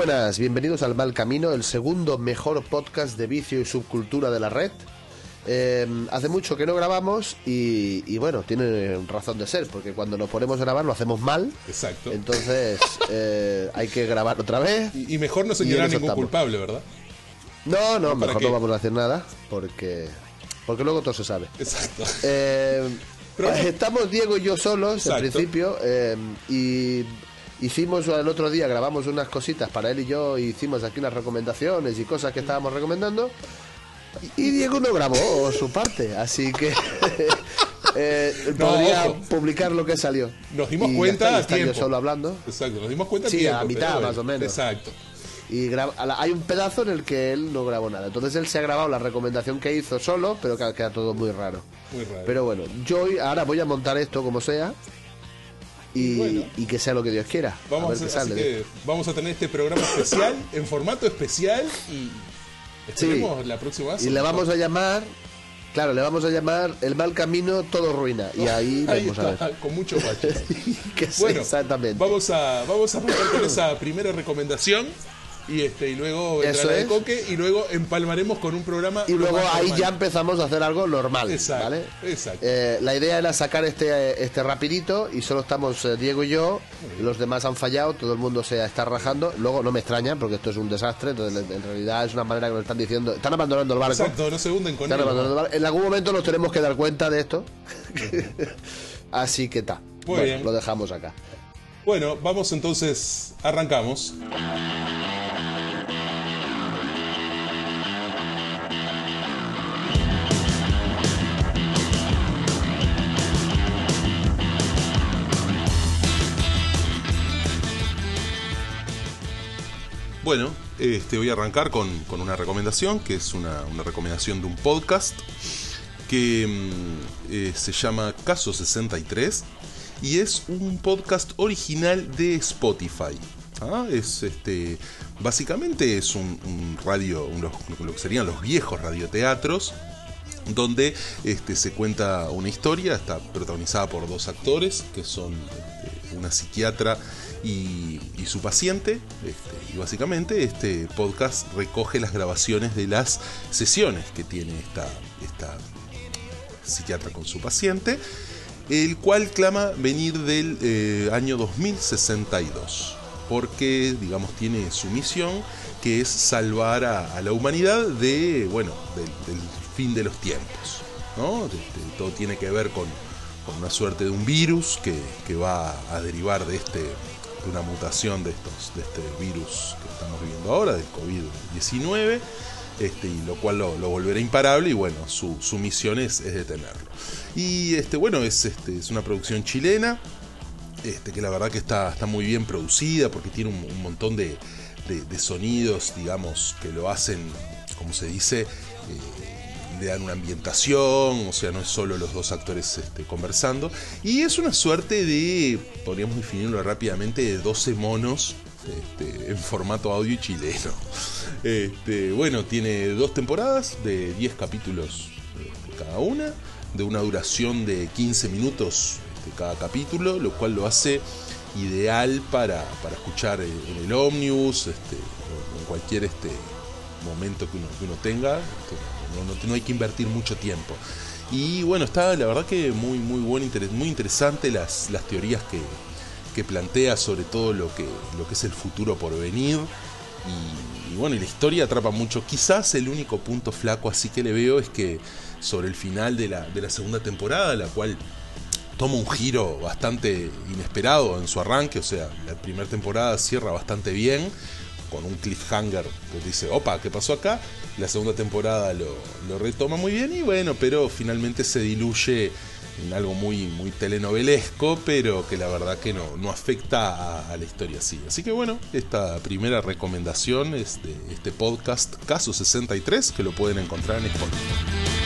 Buenas, bienvenidos al Mal Camino, el segundo mejor podcast de vicio y subcultura de la red. Eh, hace mucho que no grabamos y, y bueno, tiene razón de ser, porque cuando nos ponemos a grabar lo hacemos mal. Exacto. Entonces eh, hay que grabar otra vez. Y, y mejor no señalar en ningún estamos. culpable, ¿verdad? No, no, ¿Para mejor qué? no vamos a hacer nada, porque, porque luego todo se sabe. Exacto. Eh, Pero- estamos Diego y yo solos en Exacto. principio eh, y hicimos el otro día, grabamos unas cositas para él y yo, hicimos aquí unas recomendaciones y cosas que estábamos recomendando y Diego no grabó su parte, así que eh, No, podría ojo. publicar lo que salió. Nos dimos Y cuenta está, a yo tiempo. solo hablando. Exacto, nos dimos cuenta Sí, tiempo, a mitad, pero más o menos. Exacto. Y hay un pedazo en el que él no grabó nada. Entonces él se ha grabado la recomendación que hizo solo, pero que queda todo muy raro. Muy raro. Pero bueno, yo ahora voy a montar esto como sea y, Bueno. y que sea lo que Dios quiera. a Vamos ver a, qué así sale. que vamos a tener este programa especial, en formato especial y esperemos la próxima. Y le vamos a llamar, claro, le vamos a llamar El mal camino, todo ruina. Y ahí, Ahí vamos a está, ver. con mucho guacho. Sí, Bueno, exactamente. Vamos a, vamos a arrancar con esa primera recomendación. Y este, y luego Eso la de. Coque, y luego empalmaremos con un programa. Y luego ahí normal. ya empezamos a hacer algo normal, Exacto, ¿vale? exacto. Eh, la idea era sacar este este rapidito y solo estamos eh, Diego y yo, los demás han fallado, todo el mundo se está rajando. Luego no me extraña porque esto es un desastre, entonces en realidad es una manera que nos están diciendo, están abandonando el barco. Exacto, no se hunden con Están él. abandonando el barco. En algún momento nos tenemos que dar cuenta de esto. Así que está. Muy Bueno, bien. Lo dejamos acá. Bueno, vamos entonces, arrancamos. Bueno, este, voy a arrancar con, una recomendación, que es una, recomendación de un podcast que mm, eh, se llama Caso 63 y es un podcast original de Spotify. ¿ah? Es este básicamente es un, radio, lo, que serían los viejos radioteatros donde este, se cuenta una historia, está protagonizada por dos actores, que son una psiquiatra y, su paciente, este, y básicamente este podcast recoge las grabaciones de las sesiones que tiene esta, esta psiquiatra con su paciente, el cual clama venir del eh, año 2062, porque, digamos, tiene su misión, que es salvar a, la humanidad de, bueno, del, fin de los tiempos, ¿no? Todo tiene que ver con, una suerte de un virus que, que va a derivar de este de una mutación de estos de este virus que estamos viviendo ahora del COVID-19 este, y lo cual lo, lo volverá imparable y bueno, su, su misión es, es detenerlo. Y este, bueno, es, este, es una producción chilena, este, que la verdad que está, está muy bien producida porque tiene un, montón de, de- de sonidos, digamos, que lo hacen, como se dice, eh, le dan una ambientación, o sea, no es solo los dos actores este, conversando. Y es una suerte de, podríamos definirlo rápidamente, de 12 monos este, en formato audio chileno. Este, bueno, tiene dos temporadas de 10 capítulos eh, cada una, de una duración de 15 minutos este, cada capítulo, lo cual lo hace ideal para, para escuchar en el ómnibus, este, en cualquier este, momento que uno, que uno tenga. No, no- no hay que invertir mucho tiempo. Y bueno, está la verdad que muy, muy interes- muy interesante las, las teorías que, que plantea sobre todo lo que, lo que es el futuro por venir. Y, y bueno, y la historia atrapa mucho. Quizás el único punto flaco así que le veo es que sobre el final de la, de la segunda temporada, la cual toma un giro bastante inesperado en su arranque, o sea, la primera temporada cierra bastante bien, con un cliffhanger que dice, opa, ¿qué pasó acá? La segunda temporada lo, retoma muy bien y bueno, pero finalmente se diluye en algo muy, muy telenovelesco, pero que la verdad que no, no afecta a, a la historia así. Así que bueno, esta primera recomendación es de este podcast Caso 63, que lo pueden encontrar en Spotify.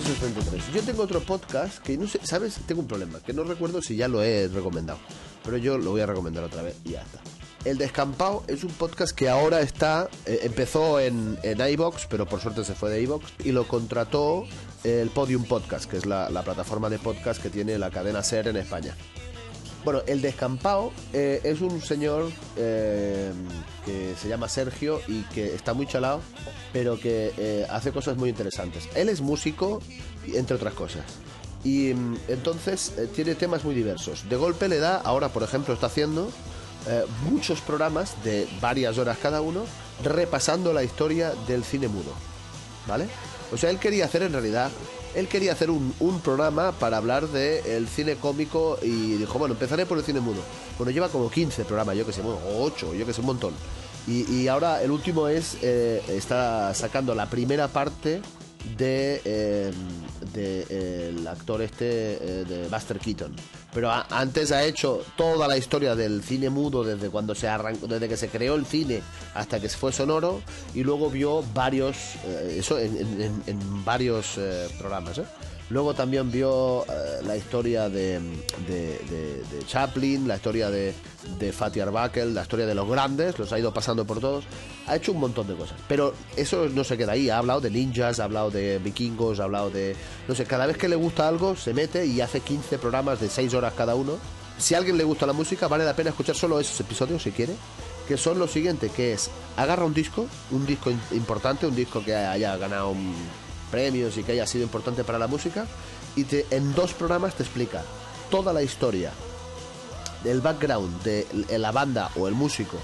Caso 63. Yo tengo otro podcast que no sé, ¿sabes? Tengo un problema, que no recuerdo si ya lo he recomendado. Pero yo lo voy a recomendar otra vez y ya está. El Descampado es un podcast que ahora está, eh, empezó en, en iBox, pero por suerte se fue de iBox y lo contrató el Podium Podcast, que es la, la plataforma de podcast que tiene la cadena SER en España. Bueno, el descampado eh, es un señor eh, que se llama Sergio y que está muy chalado, pero que eh, hace cosas muy interesantes. Él es músico, entre otras cosas. Y mm, entonces tiene temas muy diversos. De golpe le da, ahora por ejemplo está haciendo muchos programas de varias horas cada uno, repasando la historia del cine mudo. ¿Vale? O sea, él quería hacer en realidad, él quería hacer un, programa para hablar del cine cómico y dijo, bueno, empezaré por el cine mudo. Bueno, lleva como 15 programas, yo que sé, bueno, o 8, yo que sé, un montón. Y, y ahora el último es, eh, está sacando la primera parte de, eh, de, el actor este eh, de Buster Keaton. Pero antes ha hecho toda la historia del cine mudo desde cuando se arrancó, desde que se creó el cine hasta que se fue sonoro y luego vio varios, eh, eso en- en varios eh, programas. Luego también vio eh, la historia de, de- Chaplin, la historia de, de Fatty Arbuckle, la historia de los grandes, los ha ido pasando por todos. Ha hecho un montón de cosas. Pero eso no se queda ahí. Ha hablado de ninjas, ha hablado de vikingos, ha hablado de... No sé, cada vez que le gusta algo se mete y hace 15 programas de 6 horas cada uno. Si a alguien le gusta la música, vale la pena escuchar solo esos episodios si quiere. Que son lo siguiente, que es agarra un disco, un disco importante, un disco que haya ganado un premios y que haya sido importante para la música y te, en dos programas te explica toda la historia del background de l- la banda o el músico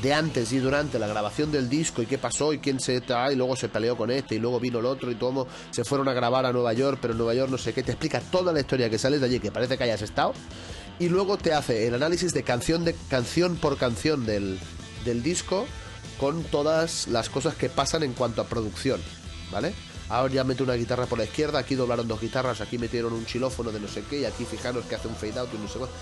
de antes y durante la grabación del disco y qué pasó y quién se y luego se peleó con este y luego vino el otro y todo se fueron a grabar a Nueva York pero en Nueva York no sé qué te explica toda la historia que sales de allí que parece que hayas estado y luego te hace el análisis de canción de canción por canción del, del disco con todas las cosas que pasan en cuanto a producción ¿vale? Ahora ya mete una guitarra por la izquierda, aquí doblaron dos guitarras, aquí metieron un xilófono de no sé qué, y aquí fijaros que hace un fade out y no sé cuánto.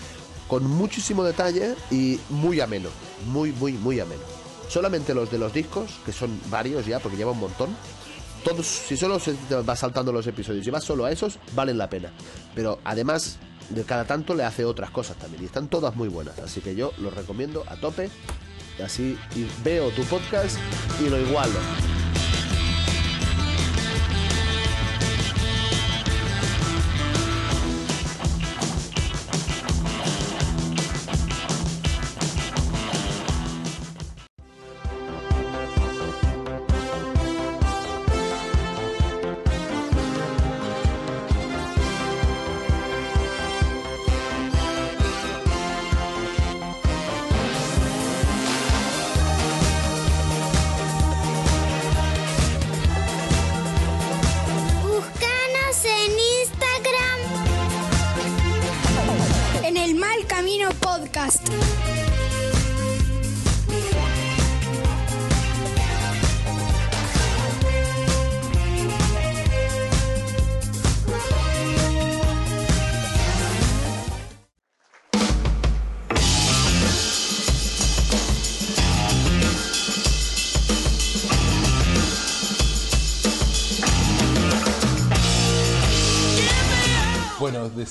Con muchísimo detalle y muy ameno, muy, muy, muy ameno. Solamente los de los discos, que son varios ya, porque lleva un montón, todos, si solo se va saltando los episodios y vas solo a esos, valen la pena. Pero además, de cada tanto le hace otras cosas también, y están todas muy buenas. Así que yo los recomiendo a tope, así y veo tu podcast y lo igualo.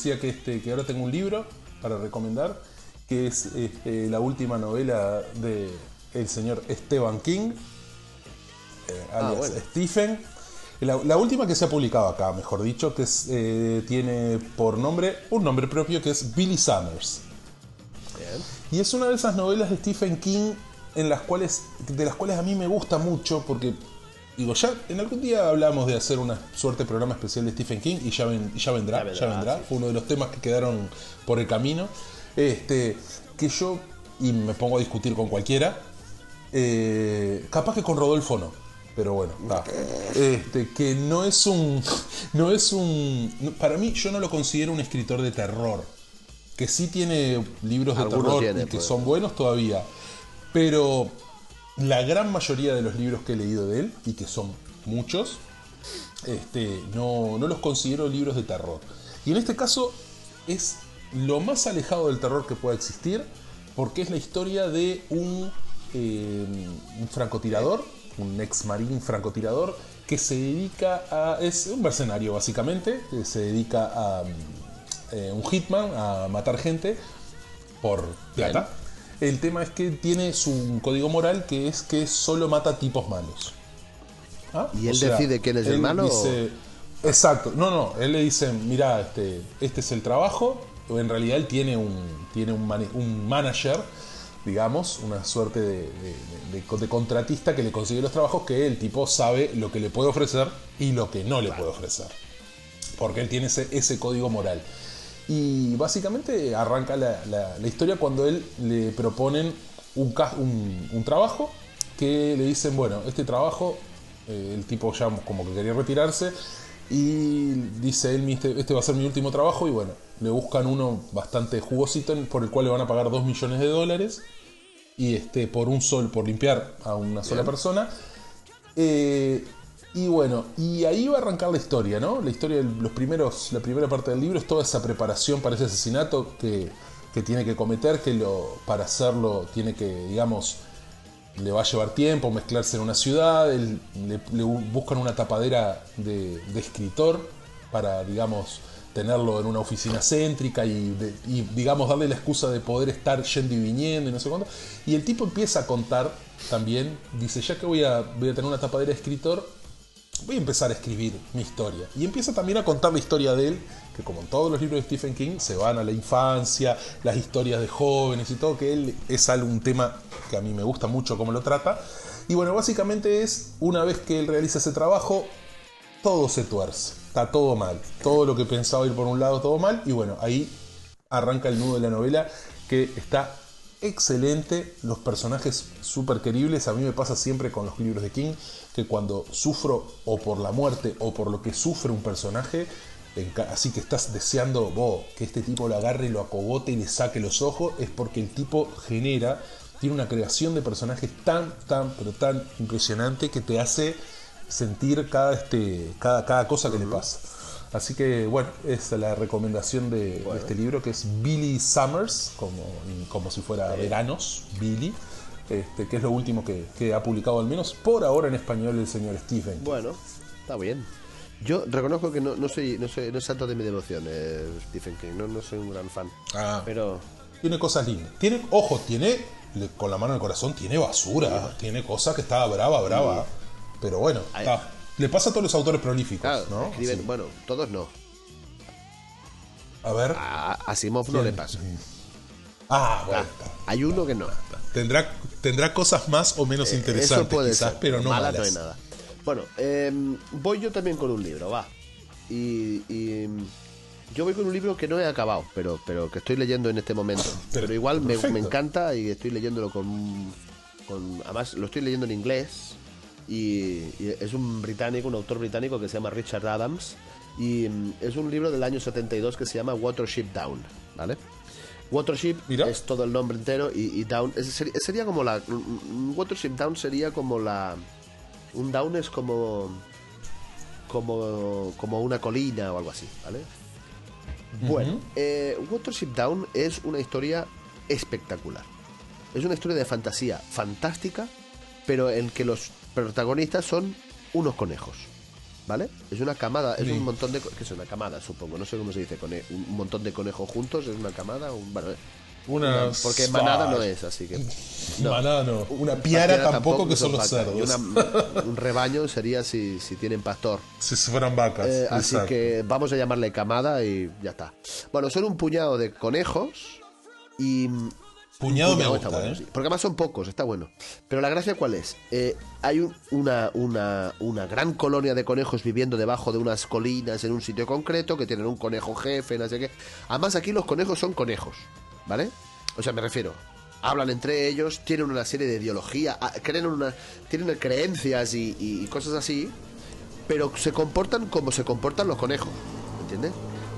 Decía que, este, que ahora tengo un libro para recomendar, que es este, la última novela de el señor Stephen King, eh, alias bueno. Stephen. La, la última que se ha publicado acá, mejor dicho, que es, eh, tiene por nombre un nombre propio que es Billy Summers. Y es una de esas novelas de Stephen King en las cuales, de las cuales a mí me gusta mucho porque, digo, ya en algún día hablamos de hacer una suerte de programa especial de Stephen King y ya, ven- ya vendrá, Ya ya vendrá, sí. Fue uno de los temas que quedaron por el camino. Este, que yo, y me pongo a discutir con cualquiera, eh, capaz que con Rodolfo no. Pero bueno. Este, que no es un. No es un. Para mí, yo no lo considero un escritor de terror. Que sí tiene libros de Algunos terror y que pues. son buenos todavía. Pero la gran mayoría de los libros que he leído de él, y que son muchos, este, no, no los considero libros de terror. Y en este caso es lo más alejado del terror que pueda existir, porque es la historia de un, eh, un francotirador, un ex marín francotirador, que se dedica a. es un mercenario básicamente, que se dedica a. eh, un hitman, a matar gente por plata. El tema es que tiene su código moral que es que solo mata tipos malos. ¿Ah? ¿Y él sea, decide quién es el malo? dice- exacto, no, no, él le dice, mira, este, este es el trabajo, o en realidad él tiene un, tiene un, mane- un manager, digamos, una suerte de, de- de- de contratista que le consigue los trabajos que el tipo sabe lo que le puede ofrecer y lo que no le puede ofrecer. Porque él tiene ese, ese código moral. Y básicamente arranca la, la- la historia cuando él le proponen un, un, un trabajo que le dicen, bueno, este trabajo, eh, el tipo ya como que quería retirarse y dice él, este, este va a ser mi último trabajo y bueno, le buscan uno bastante jugosito por el cual le van a pagar 2 millones de dólares y este por un sol, por limpiar a una sola persona. Eh, y bueno, y ahí va a arrancar la historia, ¿no? La historia, de los primeros, la primera parte del libro es toda esa preparación para ese asesinato que, que tiene que cometer, que lo, para hacerlo tiene que, digamos, le va a llevar tiempo mezclarse en una ciudad, él- le, buscan una tapadera de, escritor para, digamos, tenerlo en una oficina céntrica y, y, digamos, darle la excusa de poder estar yendo y viniendo y no sé cuánto. Y el tipo empieza a contar también, dice, ya que voy a, voy a tener una tapadera de escritor, voy a empezar a escribir mi historia. Y empieza también a contar la historia de él, que como en todos los libros de Stephen King, se van a la infancia, las historias de jóvenes y todo, que él es algo, un tema que a mí me gusta mucho cómo lo trata. Y bueno, básicamente es, una vez que él realiza ese trabajo, todo se tuerce, está todo mal. Todo lo que pensaba ir por un lado, todo mal. Y bueno, ahí arranca el nudo de la novela, que está excelente, los personajes súper queribles. A mí me pasa siempre con los libros de King, que cuando sufro o por la muerte o por lo que sufre un personaje, así que estás deseando vos, que este tipo lo agarre, lo acogote y le saque los ojos, es porque el tipo genera, tiene una creación de personajes tan, tan, pero tan impresionante que te hace sentir cada, este, cada, cada cosa que le pasa. Así que bueno, es la recomendación de, de este libro que es Billy Summers, como, como si fuera veranos, Billy, este, que es lo último que, que ha publicado al menos por ahora en español el señor Stephen. Bueno, está bien. Yo reconozco que no, no soy no soy no es santo de mi devoción, eh, Stephen King, no, no soy un gran fan. Ah. Pero Tiene cosas lindas. Tiene, ojo, tiene, con la mano en el corazón, tiene basura. Tiene cosas que está brava, brava. Pero bueno, está. Le pasa a todos los autores prolíficos, claro, ¿no? escriben, bueno, todos no. A ver. A Asimov no le pasa. Ah, bueno. Ah, hay uno que no. Tendrá, tendrá cosas más o menos interesantes, Eh, Eso puede quizás, ser, pero no mala malas. no hay nada. Bueno, em, voy yo también con un libro, va. Y, y, em, yo voy con un libro que no he acabado, pero, pero que estoy leyendo en este momento. Pero- Pero, igual me, me encanta y estoy leyéndolo con, con... Además, lo estoy leyendo en inglés. Y, y es un británico, un autor británico que se llama Richard Adams. Y em, es un libro del año 72 que se llama Watership Down, ¿vale? Watership Mira. es todo el nombre entero y, y Down es- sería, como la... un- un Watership Down sería como la... Un down es como como como una colina o algo así, ¿vale? Bueno, eh, Watership Down es una historia espectacular. Es una historia de fantasía fantástica, pero en que los protagonistas son unos conejos, ¿vale? Es una camada, es Sí. un montón de... ¿Qué es una camada, supongo? No sé cómo se dice, cone- un montón de conejos juntos, es una camada, un... Bueno, Una- porque manada no Ah, es, así que... Manada no. Una piara tampoco, que son los cerdos. una- un rebaño sería si, si tienen pastor. Si fueran vacas. Eh, así que vamos a llamarle camada y ya está. Bueno, son un puñado de conejos y... Puñado me está bueno, ¿eh? sí. Porque además son pocos, está bueno. Pero la gracia cuál es? Eh, hay un- una, una, una gran colonia de conejos viviendo debajo de unas colinas en un sitio concreto que tienen un conejo jefe, no sé qué. Además aquí los conejos son conejos, ¿vale? O sea, me refiero, hablan entre ellos, tienen una serie de ideología, ah, creen una, tienen creencias y, y cosas así, pero se comportan como se comportan los conejos, ¿entiendes?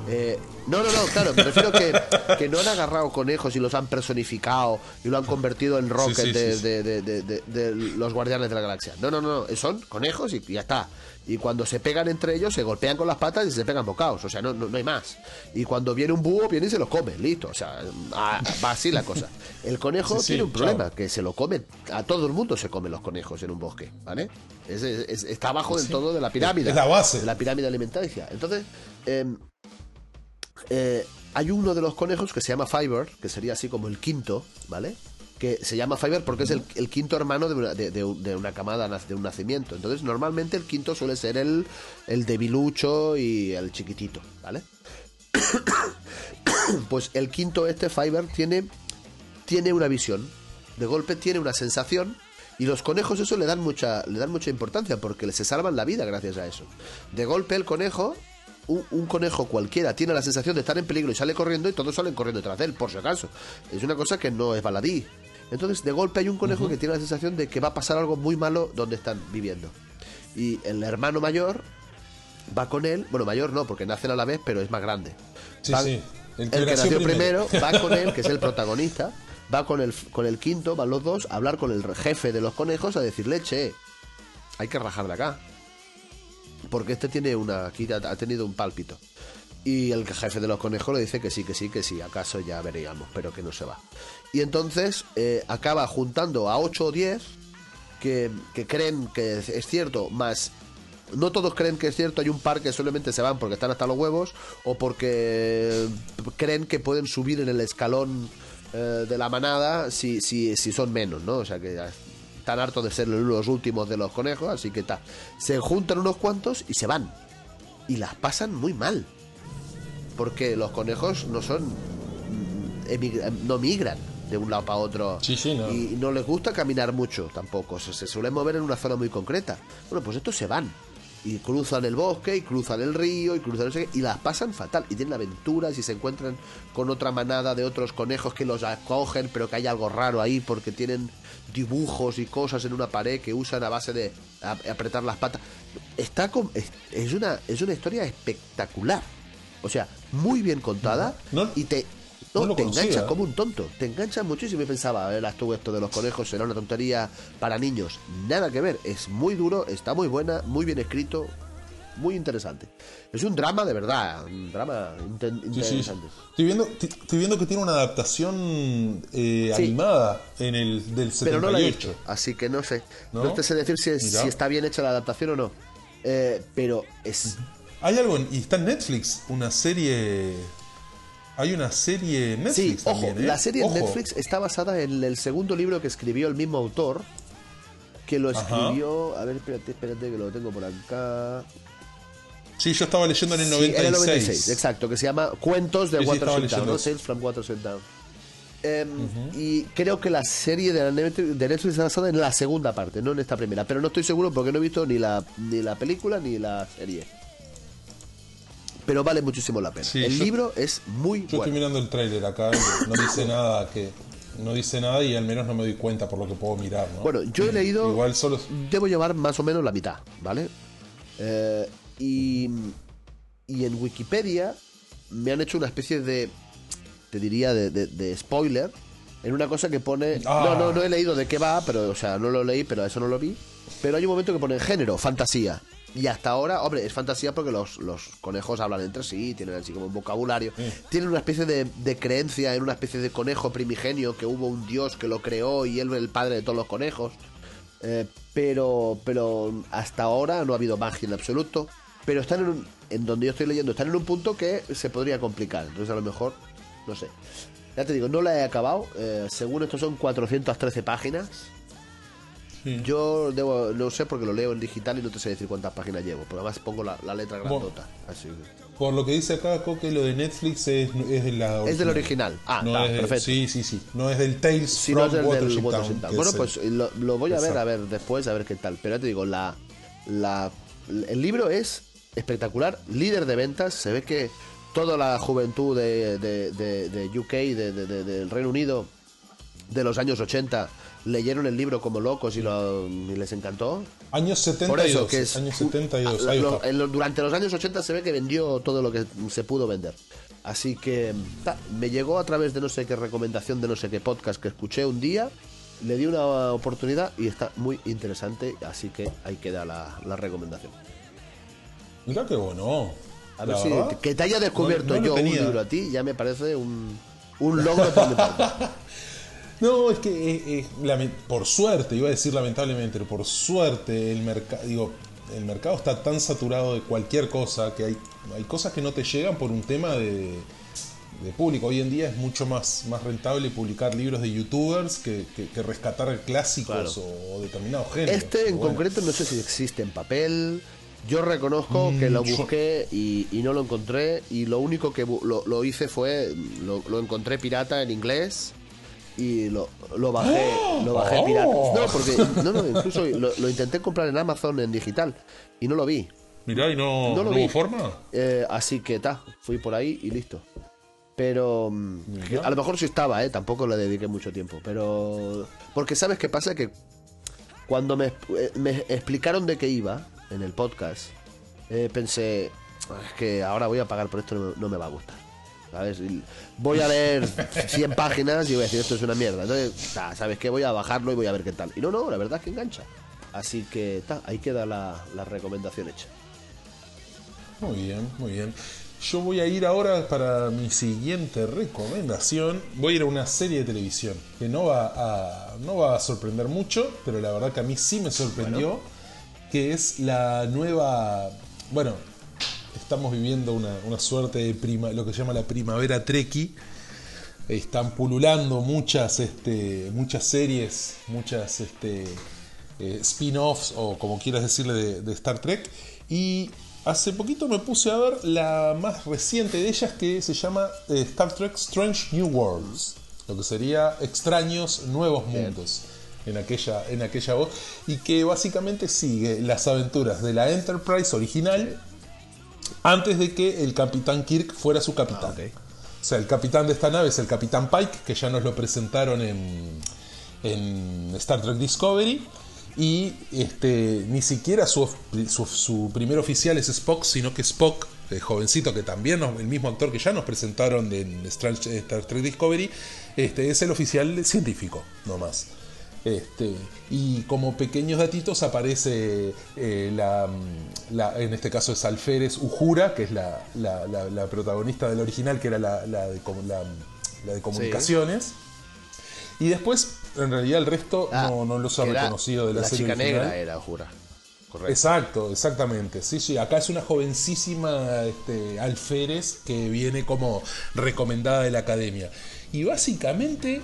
Eh, no, no, no, claro, me refiero que, que no han agarrado conejos y los han personificado y lo han convertido en Rocket sí, de, sí, sí. de- de- de- de- de los Guardianes de la Galaxia. No, no, no, son conejos y ya está. Y cuando se pegan entre ellos, se golpean con las patas y se pegan bocados. O sea, no, no, no hay más. Y cuando viene un búho, viene y se los come. Listo. O sea, ah, va así la cosa. El conejo tiene un problema, que se lo come. A todo el mundo se come los conejos en un bosque, ¿vale? Es- es- es- está abajo del todo de la pirámide. Es la base. De la pirámide alimenticia. Entonces, em, eh, hay uno de los conejos que se llama Fiber, que sería así como el quinto, ¿vale? que se llama Fiverr porque es el, quinto hermano de una, camada, de un nacimiento. Entonces, normalmente el quinto suele ser el, el debilucho y el chiquitito, ¿vale? pues el quinto este, Fiverr, tiene, tiene una visión. De golpe tiene una sensación. Y los conejos eso le dan mucha, le dan mucha importancia porque se salvan la vida gracias a eso. De golpe el conejo, un, un conejo cualquiera, tiene la sensación de estar en peligro y sale corriendo y todos salen corriendo detrás de él, por si acaso. Es una cosa que no es baladí. Entonces de golpe hay un conejo que tiene la sensación de que va a pasar algo muy malo donde están viviendo. Y el hermano mayor va con él, bueno, mayor no, porque nacen a la vez, pero es más grande. Sí, Va- sí. El que, nació primero. va con él, que es el protagonista, va con el, con el quinto, van los dos a hablar con el jefe de los conejos a decirle, che, hay que rajar de acá. Porque este tiene una, aquí ha, tenido un pálpito. Y el jefe de los conejos le dice que sí, que sí, que sí, acaso ya veríamos, pero que no se va. Y entonces eh, acaba juntando a 8 o 10 que, que creen que es- cierto, más no todos creen que es cierto, hay un par que solamente se van porque están hasta los huevos o porque creen que pueden subir en el escalón eh, de la manada si, si, si son menos, ¿no? O sea que están hartos de ser los últimos de los conejos, así que está. Se juntan unos cuantos y se van. Y las pasan muy mal. Porque los conejos no son. mm, no migran de un lado para otro. Sí, sí, no. Y no les gusta caminar mucho tampoco. Se suelen mover en una zona muy concreta. Bueno, pues estos se van. Y cruzan el bosque, y cruzan el río, y cruzan no sé qué, y las pasan fatal. Y tienen aventuras y se encuentran con otra manada de otros conejos que los acogen, pero que hay algo raro ahí porque tienen dibujos y cosas en una pared que usan a base de apretar las patas. Está con- es, es una, es una historia espectacular. O sea, muy bien contada No- y te, no, te conocía. engancha como un tonto. Te engancha muchísimo y pensaba, a ver, tú esto de los conejos será una tontería para niños. Nada que ver, es muy duro, está muy buena, muy bien escrito, muy interesante. Es un drama de verdad, un drama inten- Sí, sí. interesante. Estoy viendo, estoy viendo que tiene una adaptación eh, Sí. animada en el del 78. Pero no la he hecho, así que no sé. No, ¿No? te sé decir si, si está bien hecha la adaptación o no. Eh, pero es... Hay algo, en- y está en Netflix, una serie... Hay una serie en Sí, Netflix ojo, también, ¿eh? la serie en. Netflix está basada en el segundo libro que escribió el mismo autor, que lo Ajá. escribió... A ver, espérate, espérate, que lo tengo por acá... Sí, yo estaba leyendo en el Sí, 96. en el 96, exacto, que se llama Cuentos de Sí, sí, Water estaba Down, ¿no? eso. Tales from Water Down. Em, Y creo que la serie de, la Netflix, de Netflix está basada en la segunda parte, no en esta primera. Pero no estoy seguro porque no he visto ni la, ni la película ni la serie. Pero vale muchísimo la pena. Sí, el yo- libro es muy Yo estoy bueno. mirando el tráiler acá no dice nada que... No dice nada y al menos no me doy cuenta por lo que puedo mirar, ¿no? Bueno, yo he leído. Igual solo... Debo llevar más o menos la mitad, ¿vale? Eh, y, y en Wikipedia me han hecho una especie de. Te diría de, de- de spoiler. En una cosa que pone. Ah. No, no, no he leído de qué va, pero, o sea, no lo leí, pero eso no lo vi. Pero hay un momento que pone género, fantasía. Y hasta ahora, hombre, es fantasía porque los, los conejos hablan entre sí, tienen así como un vocabulario. Tienen una especie de, de creencia en una especie de conejo primigenio, que hubo un dios que lo creó y él es el padre de todos los conejos. Eh, pero, pero hasta ahora no ha habido magia en absoluto. Pero están en, un- en donde yo estoy leyendo, están en un punto que se podría complicar. Entonces a lo mejor, no sé. Ya te digo, no la he acabado. eh, según esto son 413 páginas. Yo debo, no sé porque lo leo en digital y no te sé decir cuántas páginas llevo. Pero además pongo la, la letra Bueno. grandota. Así que- Por lo que dice acá, Coque, lo de Netflix es, es de la Es del original. Ah, no está, es de- perfecto. Sí, sí, sí. No es del Tales Si no from es del, del Watership Bueno, es pues lo, lo voy a ver, a ver después, a ver qué tal. Pero ya te digo, la, la, el libro es espectacular, líder de ventas. Se ve que toda la juventud de, de, de- de UK, de- de- de- del Reino Unido, de los años 80, leyeron el libro como locos y, lo- y les encantó. Años 72. Por eso, que es. años 72. Ah, ahí lo- lo- durante los años 80 se ve que vendió todo lo que se pudo vender. Así que ta, me llegó a través de no sé qué recomendación de no sé qué podcast que escuché un día. Le di una oportunidad y está muy interesante. Así que ahí queda la, la recomendación. Mira qué bueno. A ver si verdad. que te haya descubierto no lo yo un libro a ti ya me parece un, un logro por mi parte. No, es que eh, eh, por suerte, iba a decir lamentablemente, pero por suerte el mercado, digo, el mercado está tan saturado de cualquier cosa que hay, hay cosas que no te llegan por un tema de, de público. Hoy en día es mucho más, más rentable publicar libros de youtubers que, que- que rescatar clásicos o, o determinados géneros. Este en bueno. concreto no sé si existe en papel. Yo reconozco Mm, que lo yo- busqué y, y no lo encontré. Y lo único que lo, lo hice fue. Lo, lo encontré pirata en inglés. Y lo, lo bajé, lo bajé ¡Oh! pirata. No, porque no, no, incluso lo, lo intenté comprar en Amazon en digital y no lo vi. Mirá, y no, No lo ¿no vi. hubo forma. Eh, así que ta, fui por ahí y listo. Pero mm, a lo mejor sí estaba, ¿eh? tampoco le dediqué mucho tiempo. Pero. Porque sabes qué pasa? Que cuando me, eh, me explicaron de qué iba en el podcast, eh, pensé, es que ahora voy a pagar por esto, no, no me va a gustar. Voy a leer 100 páginas y voy a decir, esto es una mierda. Entonces, ta, ¿sabes qué? Voy a bajarlo y voy a ver qué tal. Y no, no, la verdad es que engancha. Así que ta, ahí queda la, la recomendación hecha. Muy bien, muy bien. Yo voy a ir ahora para mi siguiente recomendación. Voy a ir a una serie de televisión que no va a, no va a sorprender mucho, pero la verdad que a mí sí me sorprendió. Que es la nueva. Bueno, estamos viviendo una, una suerte de prima, lo que se llama la primavera treki. Están pululando muchas, este, muchas series, muchas este, eh, spin-offs o como quieras decirle de, de Star Trek. Y hace poquito me puse a ver la más reciente de ellas que se llama eh, Star Trek Strange New Worlds, lo que sería extraños nuevos mundos. En aquella, en aquella voz, y que básicamente sigue las aventuras de la Enterprise original antes de que el capitán Kirk fuera su capitán. Ah. O sea, el capitán de esta nave es el capitán Pike, que ya nos lo presentaron en, en Star Trek Discovery. Y este, ni siquiera su, su, su primer oficial es Spock, sino que Spock, el jovencito que también, nos- el mismo actor que ya nos presentaron en Star, Trek Discovery, este, es el oficial científico, no más. Este, y como pequeños datitos aparece eh, la, la- en este caso es Alférez Ujura, que es la, la- la- la protagonista del original, que era la, la de, comu- la- la de comunicaciones. Y después, en realidad, el resto Ah, no, no los ha reconocido de la, la serie chica original. negra era, jura. Correcto. Exacto, exactamente. Sí, sí, acá es una jovencísima este, alférez que viene como recomendada de la academia. Y básicamente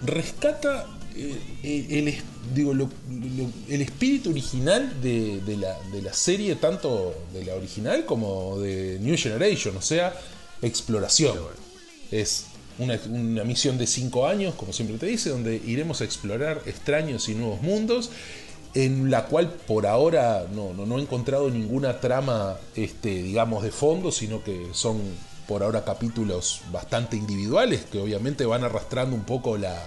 rescata eh, eh, el, digo, lo- lo- el espíritu original de, de la, de la serie, tanto de la original como de New Generation, o sea, exploración. Es una, una misión de cinco años, como siempre te dice, donde iremos a explorar extraños y nuevos mundos, en la cual por ahora no, no, no he encontrado ninguna trama, este, digamos, de fondo, sino que son por ahora capítulos bastante individuales, que obviamente van arrastrando un poco la,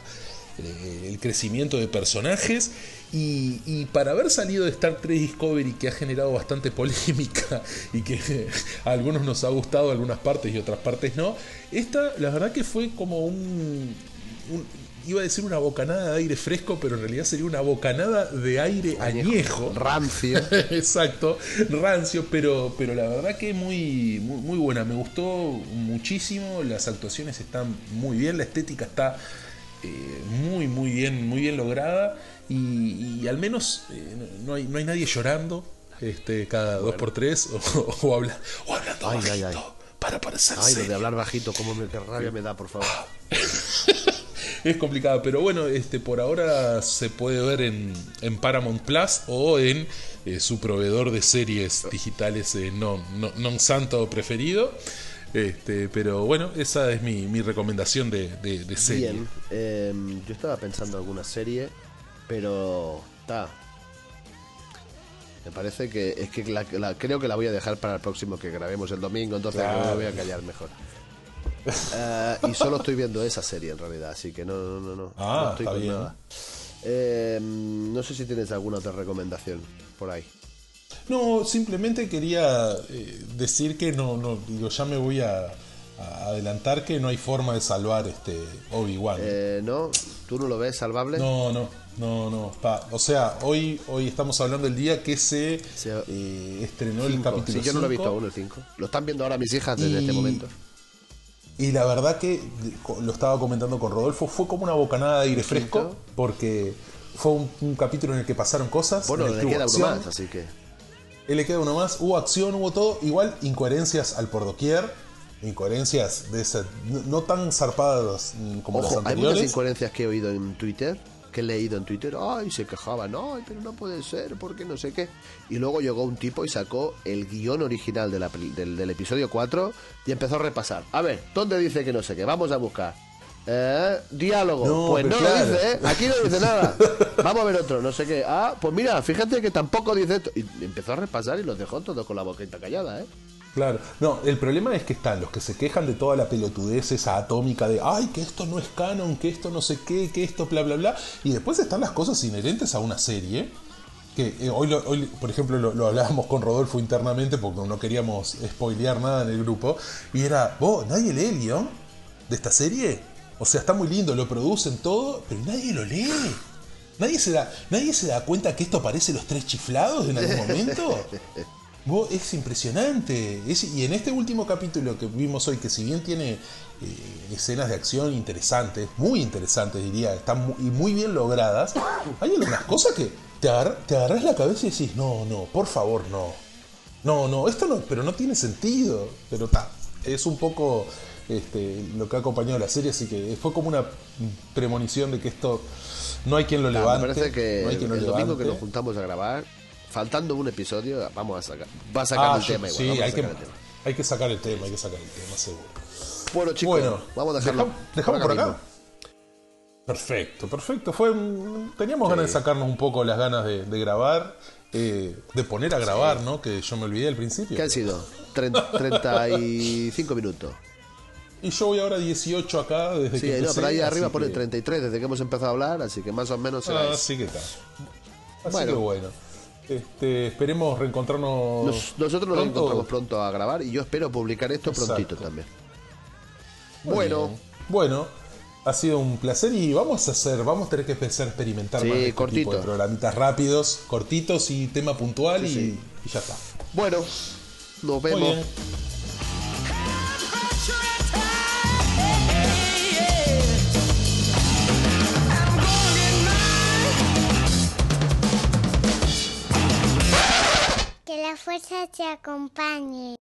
el crecimiento de personajes. Y, y para haber salido de Star Trek Discovery, que ha generado bastante polémica y que a algunos nos ha gustado algunas partes y otras partes no, esta la verdad que fue como un, un- iba a decir una bocanada de aire fresco, pero en realidad sería una bocanada de aire añejo. Rancio. Exacto, rancio, pero, pero la verdad que muy, muy, muy buena. Me gustó muchísimo, las actuaciones están muy bien, la estética está eh, muy, muy bien, muy bien lograda. Y, y al menos eh, no, hay, no hay nadie llorando este, cada dos por tres o, o habla- o hablando Ay, ay, bajito ay. para parecerse. Ay, lo de hablar bajito, cómo me qué rabia me da, por favor. Es complicado, pero bueno, este por ahora se puede ver en, en Paramount Plus o en eh, su proveedor de series digitales eh, non, non, non santo preferido. Este, pero bueno, esa es mi, mi recomendación de, de, de serie. Bien, em, yo estaba pensando alguna serie, pero está. Me parece que es que la, la- creo que la voy a dejar para el próximo que grabemos el domingo, entonces Claro. me voy a callar mejor. Eh, y solo estoy viendo esa serie en realidad, así que no, no, no, no, Ah, no estoy está con bien. nada. Em, no sé si tienes alguna otra recomendación por ahí. No, simplemente quería eh, decir que no, no, digo, ya me voy a, a adelantar que no hay forma de salvar este Obi-Wan. Eh, ¿No? ¿Tú no lo ves salvable? No, no, no, no. pa- O sea, hoy, hoy estamos hablando del día que se eh, estrenó el capítulo Sí, yo no lo he visto aún el 5. Lo están viendo ahora mis hijas desde Y- este momento. Y la verdad que lo estaba comentando con Rodolfo, fue como una bocanada de aire fresco, porque fue un, un capítulo en el que pasaron cosas. Bueno, le queda acción. más, así que. Él le queda uno más, hubo acción, hubo todo, igual incoherencias al por doquier. incoherencias de ese, no, tan zarpadas como Ojo, las hay muchas anteriores. incoherencias que he oído en Twitter, que he leído en Twitter, ay, se quejaban, ay, pero no puede ser, porque no sé qué. Y luego llegó un tipo y sacó el guion original de la peli- del, del episodio 4 y empezó a repasar. A ver, ¿dónde dice que no sé qué? Vamos a buscar. Eh, diálogo. No, pues no lo dice, ¿eh? Aquí no dice nada. Vamos a ver otro, no sé qué. Ah, pues mira, fíjate que tampoco dice esto. Y empezó a repasar y los dejó todos con la boquita callada, ¿eh? Claro, no, el problema es que están los que se quejan de toda la pelotudez esa atómica de, ay, que esto no es canon, que esto no sé qué, que esto bla, bla, bla. Y después están las cosas inherentes a una serie. Que eh, hoy, lo- hoy, por ejemplo, lo, lo hablábamos con Rodolfo internamente porque no queríamos spoilear nada en el grupo. Y era, vos, ¿nadie lee el guion de esta serie? O sea, está muy lindo, lo producen todo, pero nadie lo lee. Nadie se da, nadie se da cuenta que esto parece los tres chiflados en algún momento. Vos, es impresionante. Es- y en este último capítulo que vimos hoy, que si bien tiene eh, escenas de acción interesantes, muy interesantes diría, están mu- y muy bien logradas, hay algunas cosas que te agarras la cabeza y decís, no, no, por favor, no. No, no, esto no, pero no tiene sentido. Pero está, es un poco este, lo que ha acompañado la serie, así que fue como una premonición de que esto no hay quien lo levante. me parece que no hay quien lo el domingo que nos juntamos a grabar, faltando un episodio, vamos a sacar. Va a sacar Ah, el yo- tema igual. sí, hay que, sacar el tema. hay que sacar el tema, hay que sacar el tema, seguro. Bueno, chicos, Bueno, vamos a dejarlo. dejam- dejamos por acá. mismo. Perfecto, perfecto. Fue teníamos ganas de sacarnos un poco las ganas de, de grabar, eh, de poner a grabar, ¿no? Que yo me olvidé al principio. ¿Qué han sido? Tren- 35 minutos. Y yo voy ahora 18 acá desde Sí, que no, empecé, pero ahí arriba así pone que- 33 desde que hemos empezado a hablar, así que más o menos será Ah, eso. sí que está. Así Bueno. que bueno. Este, esperemos reencontrarnos. Nos- nosotros nos pronto. encontramos pronto a grabar y yo espero publicar esto Exacto. prontito también. Bueno. Bueno, ha sido un placer y vamos a hacer, vamos a tener que empezar a experimentar Sí, más este cortito. tipo de programitas rápidos, cortitos y tema puntual y, sí. y ya está. bueno, nos vemos. La fuerza te acompañe.